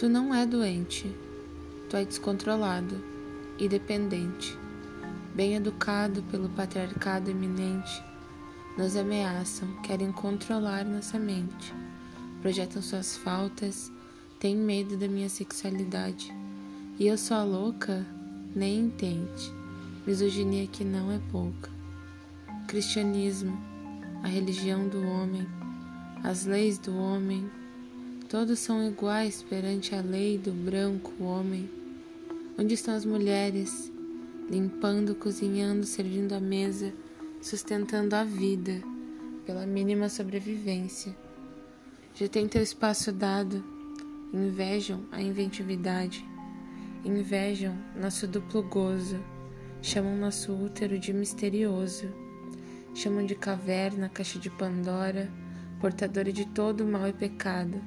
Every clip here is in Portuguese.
Tu não é doente, tu é descontrolado e dependente. Bem educado pelo patriarcado eminente, nos ameaçam, querem controlar nossa mente, projetam suas faltas, têm medo da minha sexualidade. E eu sou a louca? Nem entende. Misoginia que não é pouca. Cristianismo, a religião do homem, as leis do homem, todos são iguais perante a lei do branco homem. Onde estão as mulheres? Limpando, cozinhando, servindo a mesa, sustentando a vida pela mínima sobrevivência. Já tem teu espaço dado, invejam a inventividade, invejam nosso duplo gozo, chamam nosso útero de misterioso chamam de caverna, caixa de Pandora, portadora de todo mal e pecado.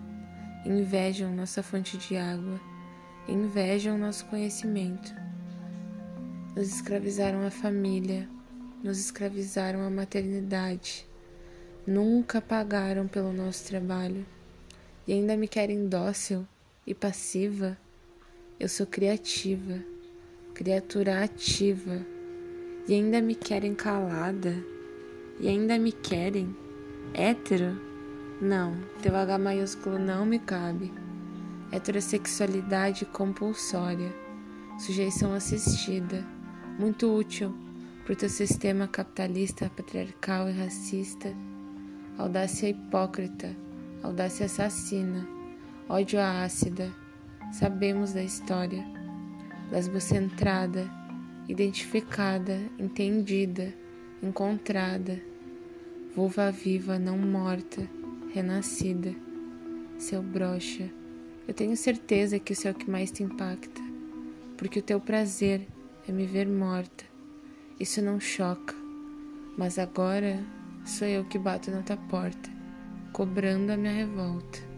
Invejam nossa fonte de água, invejam nosso conhecimento. Nos escravizaram a família, nos escravizaram a maternidade. Nunca pagaram pelo nosso trabalho e ainda me querem dócil e passiva. Eu sou criativa, criatura ativa e ainda me querem calada e ainda me querem? Hétero? Não, teu H maiúsculo não me cabe. Heterossexualidade compulsória, sujeição assistida, muito útil para o teu sistema capitalista, patriarcal e racista. Audácia hipócrita, audácia assassina, ódio ácida. Sabemos da história. Lesbocentrada, identificada, entendida. Encontrada, vulva viva não morta, renascida, seu brocha. Eu tenho certeza que isso é o que mais te impacta, porque o teu prazer é me ver morta. Isso não choca, mas agora sou eu que bato na tua porta, cobrando a minha revolta.